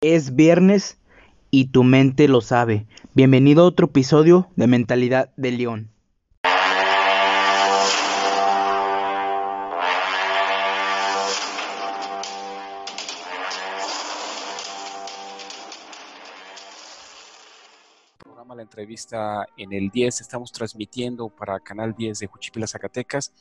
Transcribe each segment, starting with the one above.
Es viernes y tu mente lo sabe. Bienvenido a otro episodio de Mentalidad de León. programa La entrevista en el 10, estamos transmitiendo para Canal 10 de Juchipila, Zacatecas,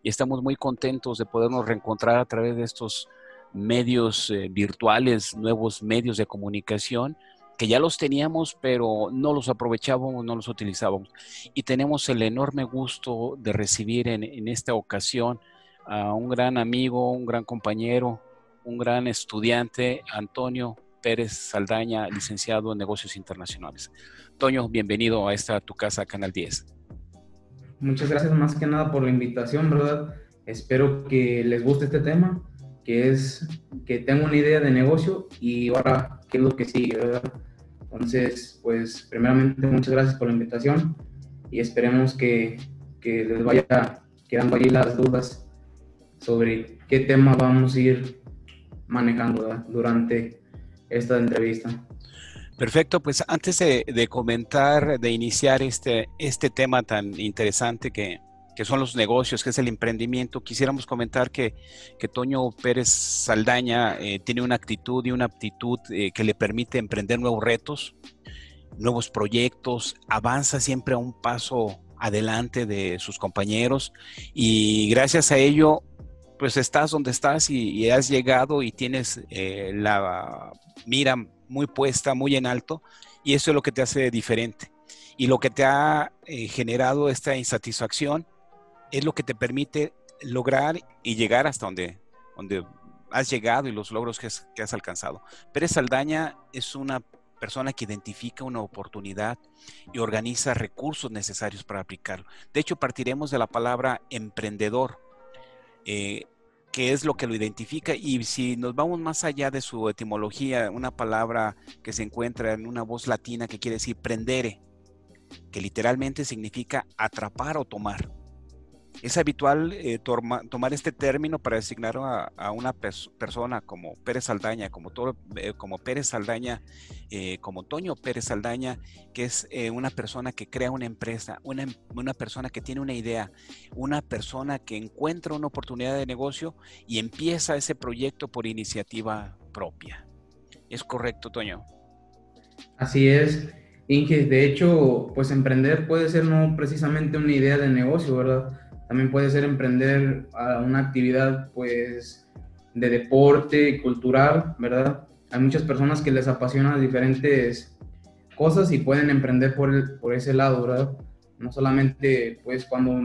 y estamos muy contentos de podernos reencontrar a través de estos medios eh, virtuales, nuevos medios de comunicación, que ya los teníamos, pero no los aprovechábamos, no los utilizábamos. Y tenemos el enorme gusto de recibir en, en esta ocasión a un gran amigo, un gran compañero, un gran estudiante, Antonio Pérez Saldaña, licenciado en negocios internacionales. Toño, bienvenido a esta tu casa, Canal 10. Muchas gracias más que nada por la invitación, ¿verdad? Espero que les guste este tema, que es que tengo una idea de negocio y ahora qué es lo que sigue, ¿verdad? Entonces, pues primeramente muchas gracias por la invitación y esperemos que, que les vaya quedando ahí las dudas sobre qué tema vamos a ir manejando ¿verdad? durante esta entrevista. Perfecto, pues antes de, de, comentar, de iniciar este, este tema tan interesante que, que, son los negocios, que es el emprendimiento, quisiéramos comentar que, que Toño Pérez Saldaña eh, tiene una actitud y una aptitud eh, que le permite emprender nuevos retos, nuevos proyectos, avanza siempre a un paso adelante de sus compañeros y gracias a ello pues estás donde estás y, y has llegado y tienes eh, la mira muy puesta, muy en alto, y eso es lo que te hace diferente. Y lo que te ha eh, generado esta insatisfacción es lo que te permite lograr y llegar hasta donde, donde has llegado y los logros que has, alcanzado. Pérez Saldaña es una persona que identifica una oportunidad y organiza recursos necesarios para aplicarlo. De hecho, partiremos de la palabra emprendedor. Eh, que es lo que lo identifica y si nos vamos más allá de su etimología, una palabra que se encuentra en una voz latina que quiere decir prendere, que literalmente significa atrapar o tomar. Es habitual eh, toma, tomar este término para designar a, una pers persona como Pérez Saldaña, como, todo, eh, como Pérez Saldaña, eh, como Toño Pérez Saldaña, que es eh, una persona que crea una empresa, una, una, persona que tiene una idea, una persona que encuentra una oportunidad de negocio y empieza ese proyecto por iniciativa propia. ¿Es correcto, Toño? Así es. Inge, de hecho, pues emprender puede ser no precisamente una idea de negocio, ¿verdad? También puede ser emprender una actividad pues de deporte, cultural, ¿verdad? Hay muchas personas que les apasionan diferentes cosas y pueden emprender por, el, por ese lado, ¿verdad? No solamente pues cuando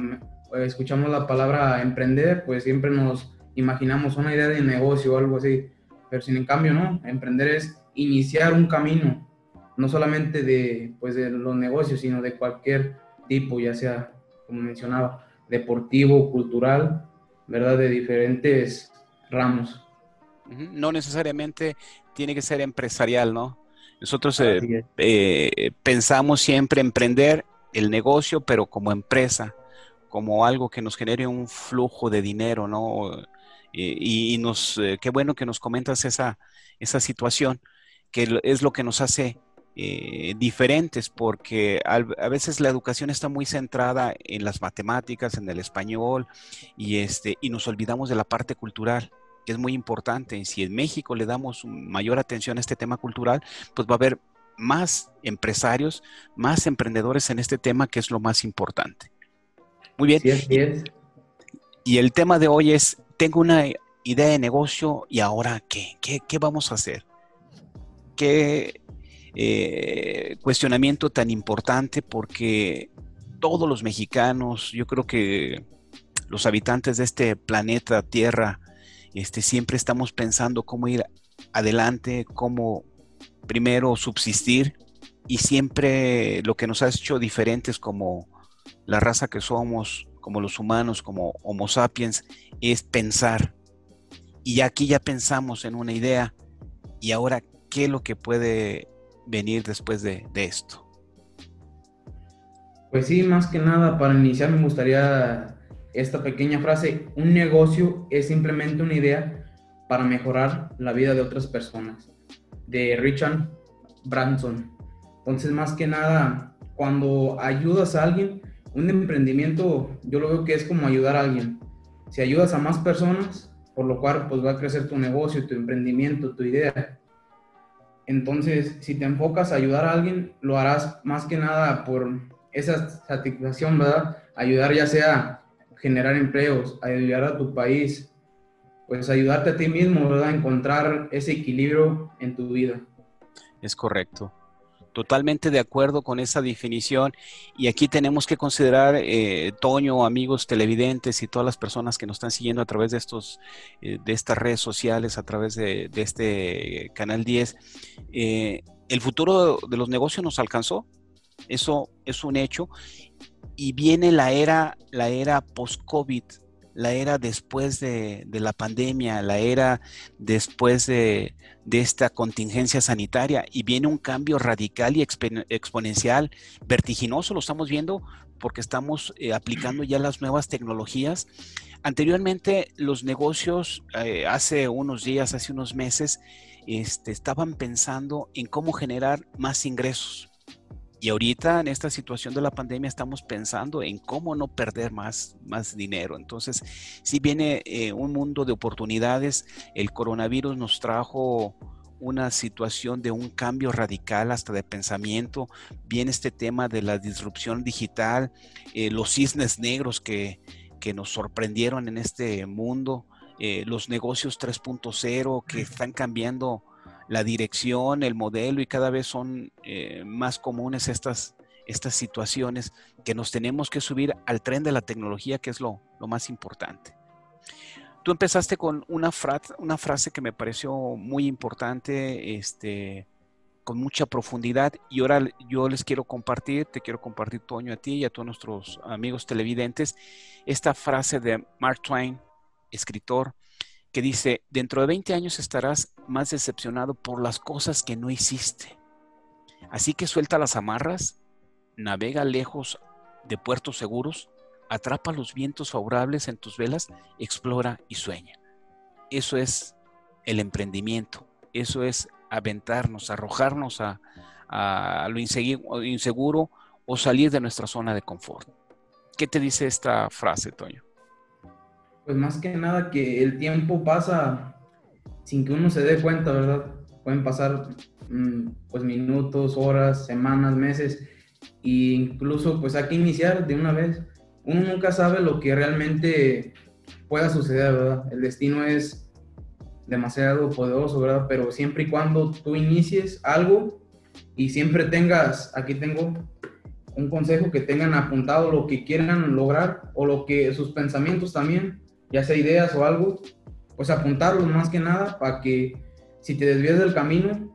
escuchamos la palabra emprender, pues siempre nos imaginamos una idea de negocio o algo así, pero sin en cambio no, emprender es iniciar un camino, no solamente de, pues, de los negocios, sino de cualquier tipo, ya sea, como mencionaba, deportivo, cultural, ¿verdad? De diferentes ramos. No necesariamente tiene que ser empresarial, ¿no? Nosotros eh, eh, pensamos siempre emprender el negocio, pero como empresa, como algo que nos genere un flujo de dinero, ¿no? Y, y nos, eh, qué bueno que nos comentas esa, esa situación, que es lo que nos hace eh, diferentes porque a, a, veces la educación está muy centrada en las matemáticas, en el español y, este, y nos olvidamos de la parte cultural que es muy importante. Si en México le damos mayor atención a este tema cultural, pues va a haber más empresarios, más emprendedores en este tema que es lo más importante. Muy bien. Sí, así es. Y el tema de hoy es, tengo una idea de negocio y ahora qué, qué, qué vamos a hacer. ¿Qué, eh, cuestionamiento tan importante porque todos los mexicanos, yo creo que los habitantes de este planeta Tierra, este, siempre estamos pensando cómo ir adelante, cómo primero subsistir y siempre lo que nos ha hecho diferentes como la raza que somos, como los humanos, como Homo sapiens, es pensar. Y aquí ya pensamos en una idea y ahora, ¿qué es lo que puede venir después de, de, esto? Pues sí, más que nada, para iniciar me gustaría esta pequeña frase, un negocio es simplemente una idea para mejorar la vida de otras personas. de Richard Branson. Entonces, más que nada, cuando ayudas a alguien, un emprendimiento, yo lo veo que es como ayudar a alguien. Si ayudas a más personas, por lo cual pues va a crecer tu negocio, tu emprendimiento, tu idea. Entonces, si te enfocas a ayudar a alguien, lo harás más que nada por esa satisfacción, ¿verdad? Ayudar ya sea generar empleos, ayudar a tu país, pues ayudarte a ti mismo, ¿verdad? Encontrar ese equilibrio en tu vida. Es correcto. Totalmente de acuerdo con esa definición. Y aquí tenemos que considerar, eh, Toño, amigos televidentes y todas las personas que nos están siguiendo a través de, estos, eh, de estas redes sociales, a través de, este Canal 10, eh, el futuro de los negocios nos alcanzó. Eso es un hecho. Y viene la era, la era post-COVID la era después de, la pandemia, la era después de, esta contingencia sanitaria y viene un cambio radical y exponencial, vertiginoso, lo estamos viendo porque estamos eh, aplicando ya las nuevas tecnologías. Anteriormente los negocios, eh, hace unos días, hace unos meses, este, estaban pensando en cómo generar más ingresos y ahorita en esta situación de la pandemia estamos pensando en cómo no perder más, más dinero. Entonces, si viene eh, un mundo de oportunidades, el coronavirus nos trajo una situación de un cambio radical hasta de pensamiento, viene este tema de la disrupción digital, eh, los cisnes negros que, que, nos sorprendieron en este mundo, eh, los negocios 3.0 que están cambiando la dirección, el modelo y cada vez son eh, más comunes estas, estas situaciones que nos tenemos que subir al tren de la tecnología, que es lo, más importante. Tú empezaste con una, una frase que me pareció muy importante, este, con mucha profundidad, y ahora yo les quiero compartir, te quiero compartir, Toño, a ti y a todos nuestros amigos televidentes, esta frase de Mark Twain, escritor, que dice, dentro de 20 años estarás más decepcionado por las cosas que no hiciste. Así que suelta las amarras, navega lejos de puertos seguros, atrapa los vientos favorables en tus velas, explora y sueña. Eso es el emprendimiento, eso es aventarnos, arrojarnos a, lo inseguro o salir de nuestra zona de confort. ¿Qué te dice esta frase, Toño? Pues más que nada que el tiempo pasa sin que uno se dé cuenta, ¿verdad? Pueden pasar mm, pues minutos, horas, semanas, meses, e incluso pues hay que iniciar de una vez. Uno nunca sabe lo que realmente pueda suceder, ¿verdad? El destino es demasiado poderoso, ¿verdad? Pero siempre y cuando tú inicies algo y siempre tengas, aquí tengo un consejo que tengan apuntado lo que quieran lograr o lo que sus pensamientos también ya sea ideas o algo, pues apuntarlos más que nada para que si te desvías del camino,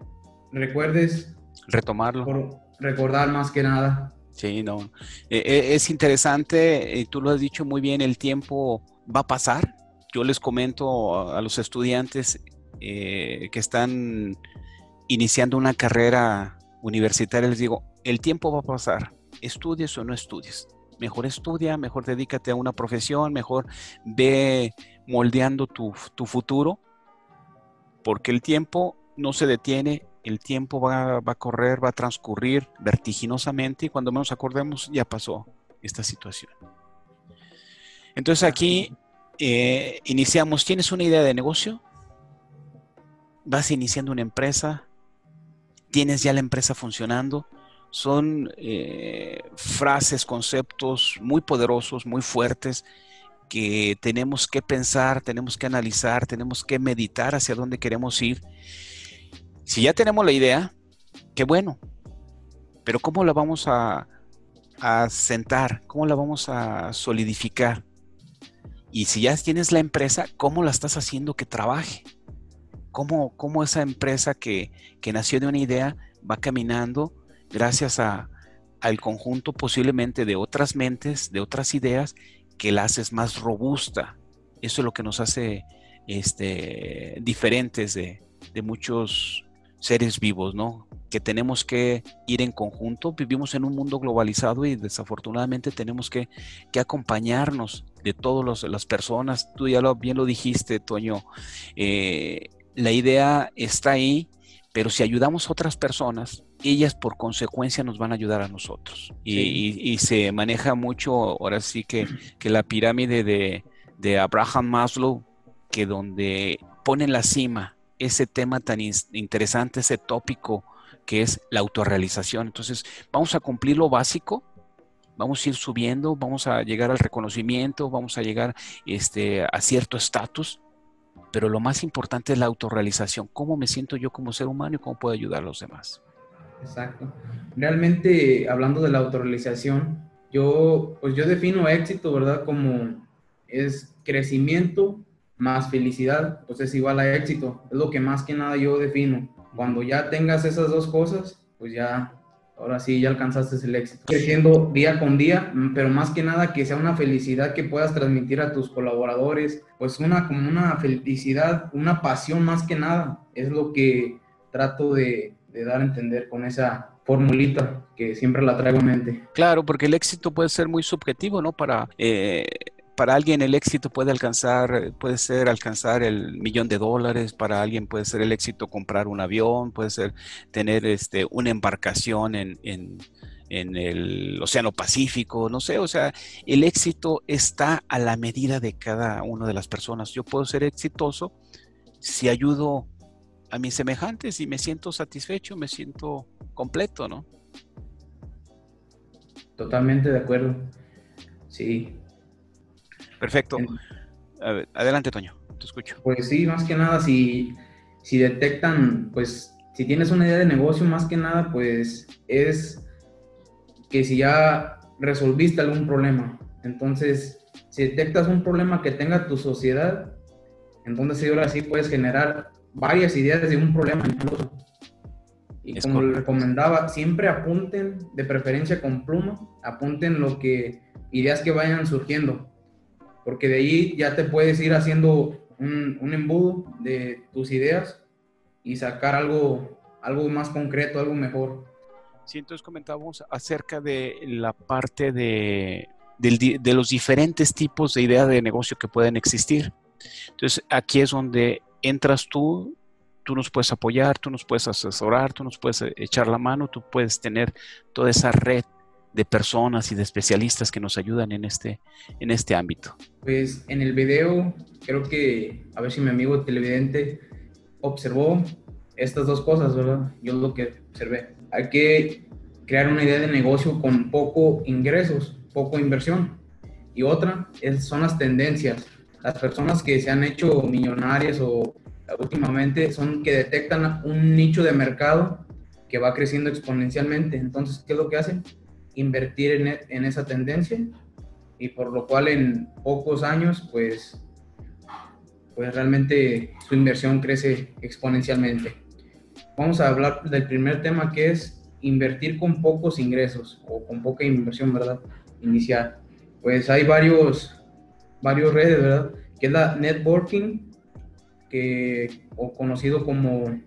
recuerdes. Retomarlo. recordar más que nada. Sí, no. Eh, eh, es interesante, tú lo has dicho muy bien, el tiempo va a pasar. Yo les comento a, los estudiantes eh, que están iniciando una carrera universitaria, les digo, el tiempo va a pasar, estudies o no estudies mejor estudia, mejor dedícate a una profesión, mejor ve moldeando tu, futuro, porque el tiempo no se detiene, el tiempo va, a correr, va a transcurrir vertiginosamente y cuando menos acordemos ya pasó esta situación. Entonces aquí eh, iniciamos, ¿tienes una idea de negocio? ¿Vas iniciando una empresa? ¿Tienes ya la empresa funcionando? Son eh, frases, conceptos muy poderosos, muy fuertes, que tenemos que pensar, tenemos que analizar, tenemos que meditar hacia dónde queremos ir. Si ya tenemos la idea, qué bueno, pero ¿cómo la vamos a, sentar? ¿Cómo la vamos a solidificar? Y si ya tienes la empresa, ¿cómo la estás haciendo que trabaje? ¿Cómo, cómo esa empresa que, que nació de una idea va caminando gracias a, al conjunto posiblemente de otras mentes, de otras ideas, que la haces más robusta. Eso es lo que nos hace este, diferentes de, muchos seres vivos, ¿no? Que tenemos que ir en conjunto. Vivimos en un mundo globalizado y desafortunadamente tenemos que, acompañarnos de todas las personas. Tú ya lo, bien lo dijiste, Toño. Eh, la idea está ahí, pero si ayudamos a otras personas, ellas por consecuencia nos van a ayudar a nosotros. Y, se maneja mucho, ahora sí que, que la pirámide de, de, Abraham Maslow, que donde pone en la cima ese tema tan interesante, ese tópico que es la autorrealización. Entonces, vamos a cumplir lo básico, vamos a ir subiendo, vamos a llegar al reconocimiento, vamos a llegar este, a cierto estatus, pero lo más importante es la autorrealización. ¿Cómo me siento yo como ser humano y cómo puedo ayudar a los demás? Exacto. Realmente, hablando de la autorrealización, yo, pues yo defino éxito, ¿verdad? Como es crecimiento más felicidad, pues es igual a éxito. Es lo que más que nada yo defino. Cuando ya tengas esas dos cosas, pues ya ahora sí ya alcanzaste el éxito. Creciendo día con día, mm, pero más que nada que sea una felicidad que puedas transmitir a tus colaboradores, pues una como una felicidad, una pasión más que nada, es lo que trato de, dar a entender con esa formulita que siempre la traigo en mente. Claro, porque el éxito puede ser muy subjetivo, ¿no? Para eh, para alguien el éxito puede alcanzar, puede ser alcanzar el millón de dólares, para alguien puede ser el éxito comprar un avión, puede ser tener este, una embarcación en, en, el Océano Pacífico, no sé, o sea, el éxito está a la medida de cada una de las personas. Yo puedo ser exitoso si ayudo a mis semejantes y me siento satisfecho, me siento completo, ¿no? Totalmente de acuerdo. Sí, Perfecto. adelante, Toño, te escucho. Pues sí, más que nada, si, si detectan, pues, si tienes una idea de negocio, más que nada, pues, es que si ya resolviste algún problema, entonces, si detectas un problema que tenga tu sociedad, entonces ahora sí puedes generar varias ideas de un problema incluso. Y como le recomendaba, siempre apunten, de preferencia con pluma, apunten lo que, ideas que vayan surgiendo porque de ahí ya te puedes ir haciendo un, embudo de tus ideas y sacar algo, algo más concreto, algo mejor. Sí, entonces comentábamos acerca de la parte de, de, los diferentes tipos de ideas de negocio que pueden existir. Entonces, aquí es donde entras tú, tú nos puedes apoyar, tú nos puedes asesorar, tú nos puedes echar la mano, tú puedes tener toda esa red de personas y de especialistas que nos ayudan en este, en este ámbito? Pues en el video, creo que, a ver si mi amigo televidente observó estas dos cosas, ¿verdad? Yo lo que observé. Hay que crear una idea de negocio con poco ingresos, poco inversión. Y otra es, son las tendencias. Las personas que se han hecho millonarias o últimamente son que detectan un nicho de mercado que va creciendo exponencialmente. Entonces, ¿qué es lo que hacen? Invertir en, e, en, esa tendencia y por lo cual en pocos años pues, pues realmente su inversión crece exponencialmente. Vamos a hablar del primer tema que es invertir con pocos ingresos o con poca inversión, ¿verdad? Inicial. Pues hay varios, varios redes, ¿verdad? Que es la networking, que, o conocido como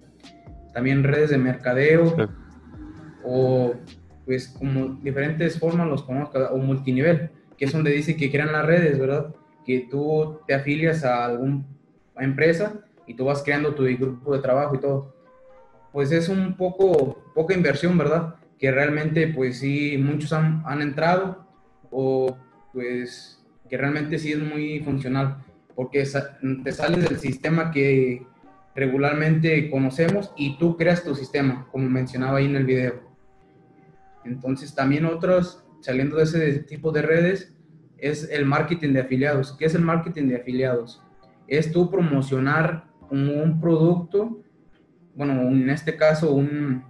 también redes de mercadeo, o pues como diferentes formas los conozco, o multinivel, que es donde dice que crean las redes, ¿verdad? Que tú te afilias a alguna empresa y tú vas creando tu grupo de trabajo y todo. Pues es un poco, poca inversión, ¿verdad? Que realmente, pues sí, muchos han, han entrado o pues que realmente sí es muy funcional, porque te sales del sistema que regularmente conocemos y tú creas tu sistema, como mencionaba ahí en el video. Entonces, también otros, saliendo de ese tipo de redes, es el marketing de afiliados. ¿Qué es el marketing de afiliados? Es tú promocionar un, producto, bueno, en este caso un,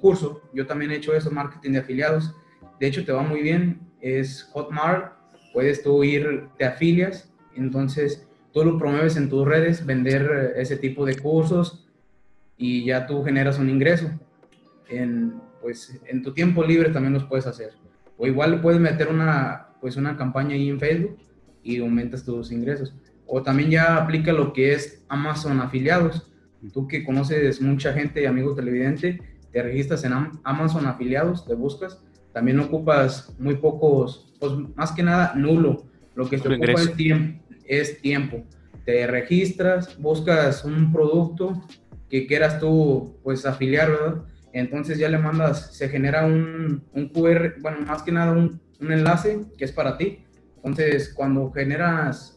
curso. Yo también he hecho eso, marketing de afiliados. De hecho, te va muy bien. Es Hotmart. Puedes tú ir, te afilias. Entonces, tú lo promueves en tus redes, vender ese tipo de cursos y ya tú generas un ingreso. En, pues en tu tiempo libre también los puedes hacer. O igual puedes meter una, pues una campaña ahí en Facebook y aumentas tus ingresos. O también ya aplica lo que es Amazon afiliados. Tú que conoces mucha gente y amigos televidente, te registras en Amazon afiliados, te buscas. También ocupas muy pocos, pues más que nada nulo. Lo que te ocupa es tiempo, es tiempo. Te registras, buscas un producto que quieras tú, pues, afiliar, ¿verdad? Entonces ya le mandas, se genera un, un QR, bueno, más que nada un, un, enlace que es para ti. Entonces, cuando generas,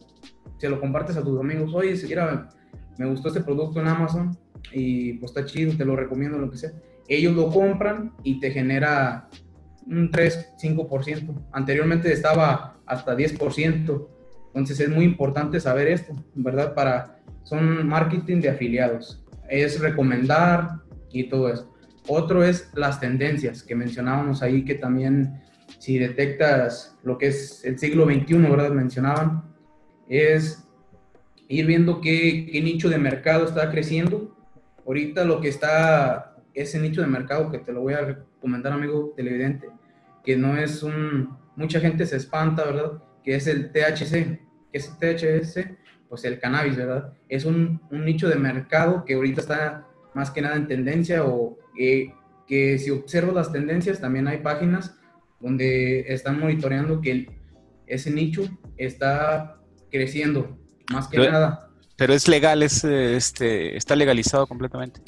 se lo compartes a tus amigos, oye, si mira, me gustó este producto en Amazon y pues está chido, te lo recomiendo, lo que sea. Ellos lo compran y te genera un 3, 5%. Anteriormente estaba hasta 10%. Entonces es muy importante saber esto, ¿verdad? Para, son marketing de afiliados. Es recomendar y todo eso. Otro es las tendencias que mencionábamos ahí, que también si detectas lo que es el siglo XXI, ¿verdad? Mencionaban, es ir viendo qué, qué nicho de mercado está creciendo. Ahorita lo que está, ese nicho de mercado que te lo voy a recomendar, amigo televidente, que no es un, mucha gente se espanta, ¿verdad? Que es el THC, que es THC, pues el cannabis, ¿verdad? Es un, un nicho de mercado que ahorita está más que nada en tendencia o que si observo las tendencias, también hay páginas donde están monitoreando que ese nicho está creciendo, más que nada. Pero es legal, es, este, está legalizado completamente.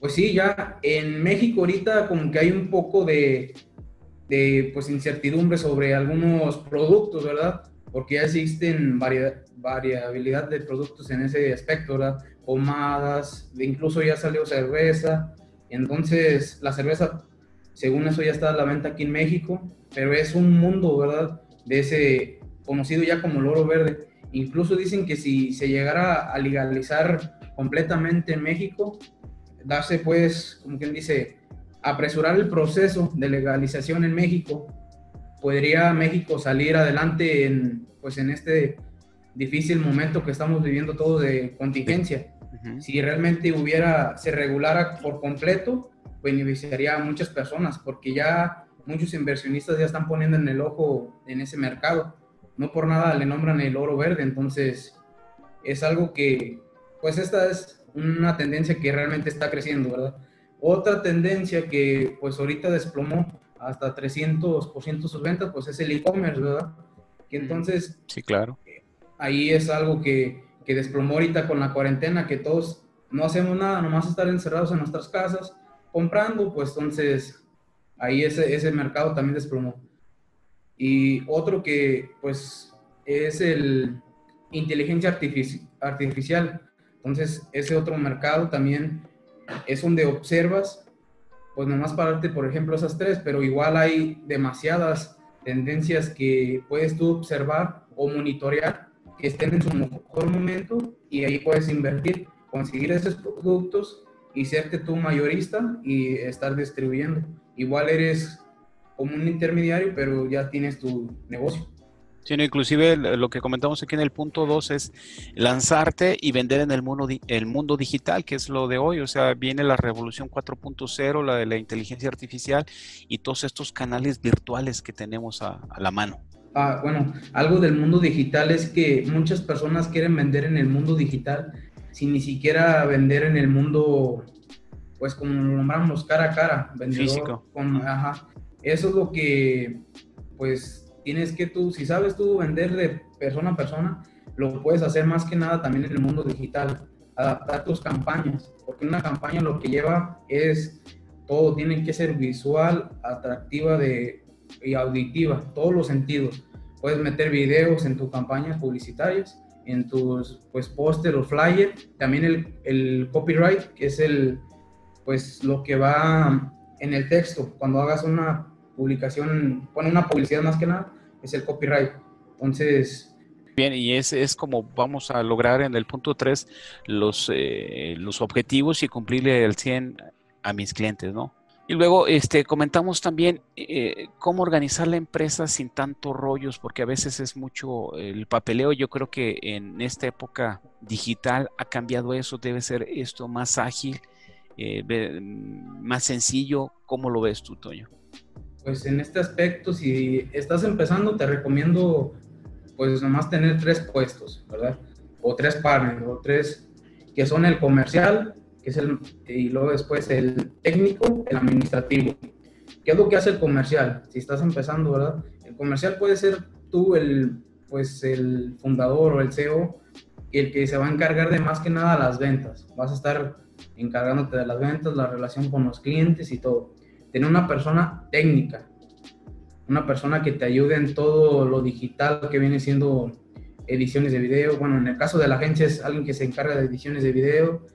Pues sí, ya en México ahorita como que hay un poco de, de pues incertidumbre sobre algunos productos, ¿verdad? Porque ya existen variabilidad de productos en ese aspecto, ¿verdad? Pomadas, incluso ya salió cerveza, entonces, la cerveza, según eso, ya está a la venta aquí en México, pero es un mundo, ¿verdad? De ese conocido ya como el oro verde. Incluso dicen que si se llegara a legalizar completamente en México, darse pues, como quien dice, apresurar el proceso de legalización en México, podría México salir adelante en, pues, en este difícil momento que estamos viviendo todos de contingencia. Si realmente hubiera, se regulara por completo, beneficiaría a muchas personas, porque ya muchos inversionistas ya están poniendo en el ojo en ese mercado. No por nada le nombran el oro verde, entonces es algo que, pues esta es una tendencia que realmente está creciendo, ¿verdad? Otra tendencia que pues ahorita desplomó hasta 300% sus ventas, pues es el e-commerce, ¿verdad? Que entonces... Sí, claro. Ahí es algo que que desplomó ahorita con la cuarentena, que todos no hacemos nada, nomás estar encerrados en nuestras casas comprando, pues entonces ahí ese, ese mercado también desplomó. Y otro que pues es el inteligencia artificial. Entonces ese otro mercado también es donde observas, pues nomás pararte por ejemplo esas tres, pero igual hay demasiadas tendencias que puedes tú observar o monitorear que estén en su mejor momento y ahí puedes invertir, conseguir esos productos y serte tú mayorista y estar distribuyendo. Igual eres como un intermediario, pero ya tienes tu negocio. Sí, inclusive lo que comentamos aquí en el punto 2 es lanzarte y vender en el mundo, el mundo digital, que es lo de hoy. O sea, viene la revolución 4.0, la de la inteligencia artificial y todos estos canales virtuales que tenemos a la mano. Ah, bueno, algo del mundo digital es que muchas personas quieren vender en el mundo digital sin ni siquiera vender en el mundo, pues como lo nombramos, cara a cara, vendedor Físico. Con, ajá. Eso es lo que, pues, tienes que tú, si sabes tú vender de persona a persona, lo puedes hacer más que nada también en el mundo digital, adaptar tus campañas, porque una campaña lo que lleva es todo tiene que ser visual, atractiva de, y auditiva, todos los sentidos. Puedes meter videos en tus campañas publicitarias, en tus pues póster o flyer, también el, el, copyright, que es el pues lo que va en el texto, cuando hagas una publicación, bueno, una publicidad más que nada, es el copyright. Entonces, Bien, y es, es como vamos a lograr en el punto 3 los, eh, los objetivos y cumplirle el 100 a mis clientes, ¿no? Y luego este, comentamos también eh, cómo organizar la empresa sin tantos rollos, porque a veces es mucho el papeleo. Yo creo que en esta época digital ha cambiado eso, debe ser esto más ágil, eh, más sencillo. ¿Cómo lo ves tú, Toño? Pues en este aspecto, si estás empezando, te recomiendo pues nomás tener tres puestos, ¿verdad? O tres partners, o tres que son el comercial, es el, y luego después el técnico, el administrativo. ¿Qué es lo que hace el comercial? Si estás empezando, ¿verdad? El comercial puede ser tú el, pues, el fundador o el CEO, el que se va a encargar de más que nada las ventas. Vas a estar encargándote de las ventas, la relación con los clientes y todo. Tener una persona técnica, una persona que te ayude en todo lo digital que viene siendo ediciones de video. Bueno, en el caso de la agencia es alguien que se encarga de ediciones de video,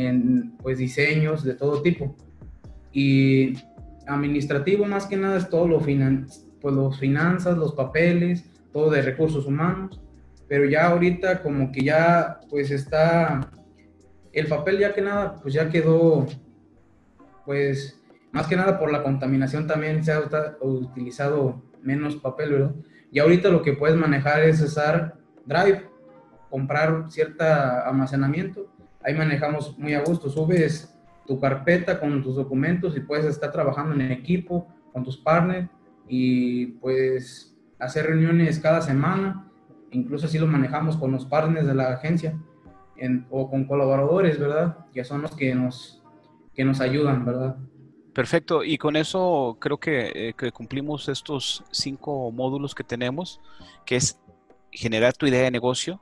en pues diseños de todo tipo. Y administrativo más que nada es todo lo finan pues los finanzas, los papeles, todo de recursos humanos. Pero ya ahorita como que ya pues está el papel ya que nada pues ya quedó pues más que nada por la contaminación también se ha utilizado menos papel, ¿verdad? Y ahorita lo que puedes manejar es usar Drive, comprar cierta almacenamiento. Ahí manejamos muy a gusto. Subes tu carpeta con tus documentos y puedes estar trabajando en equipo con tus partners y pues hacer reuniones cada semana. Incluso así lo manejamos con los partners de la agencia o con colaboradores, ¿verdad? Que son los que nos, que nos ayudan, ¿verdad? Perfecto, y con eso creo que, eh, que, cumplimos estos cinco módulos que tenemos, que es generar tu idea de negocio,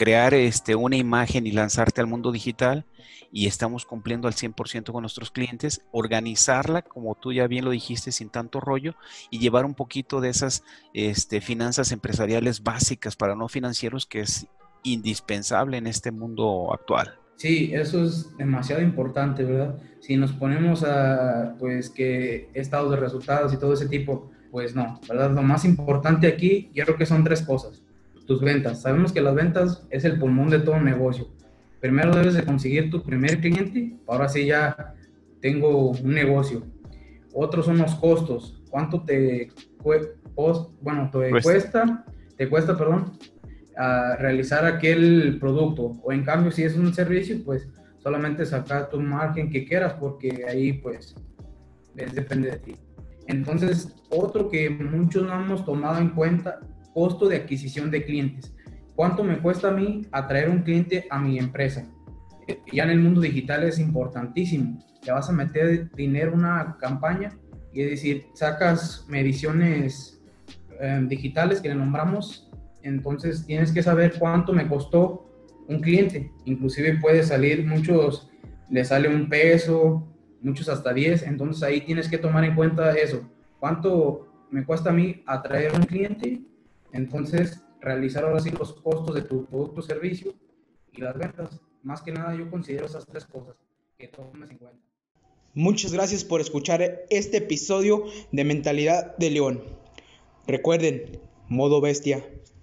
crear este, una imagen y lanzarte al mundo digital y estamos cumpliendo al 100% con nuestros clientes, organizarla, como tú ya bien lo dijiste, sin tanto rollo y llevar un poquito de esas este, finanzas empresariales básicas para no financieros que es indispensable en este mundo actual. Sí, eso es demasiado importante, ¿verdad? Si nos ponemos a, pues, que estados de resultados y todo ese tipo, pues no, ¿verdad? Lo más importante aquí, yo creo que son tres cosas tus ventas. Sabemos que las ventas es el pulmón de todo negocio. Primero debes de conseguir tu primer cliente, ahora sí ya tengo un negocio. Otros son los costos. ¿Cuánto te, bueno, te cuesta, te cuesta, perdón, a realizar aquel producto? O en cambio, si es un servicio, pues solamente sacar tu margen que quieras, porque ahí pues depende de ti. Entonces, otro que muchos no hemos tomado en cuenta costo de adquisición de clientes. ¿Cuánto me cuesta a mí atraer un cliente a mi empresa? Ya en el mundo digital es importantísimo. Te vas a meter dinero una campaña y es decir, sacas mediciones eh, digitales que le nombramos, entonces tienes que saber cuánto me costó un cliente. Inclusive puede salir muchos, le sale un peso, muchos hasta 10, entonces ahí tienes que tomar en cuenta eso. ¿Cuánto me cuesta a mí atraer un cliente entonces, realizar ahora sí los costos de tu producto o servicio y las ventas. Más que nada yo considero esas tres cosas que tomes en cuenta. Muchas gracias por escuchar este episodio de Mentalidad de León. Recuerden, modo bestia.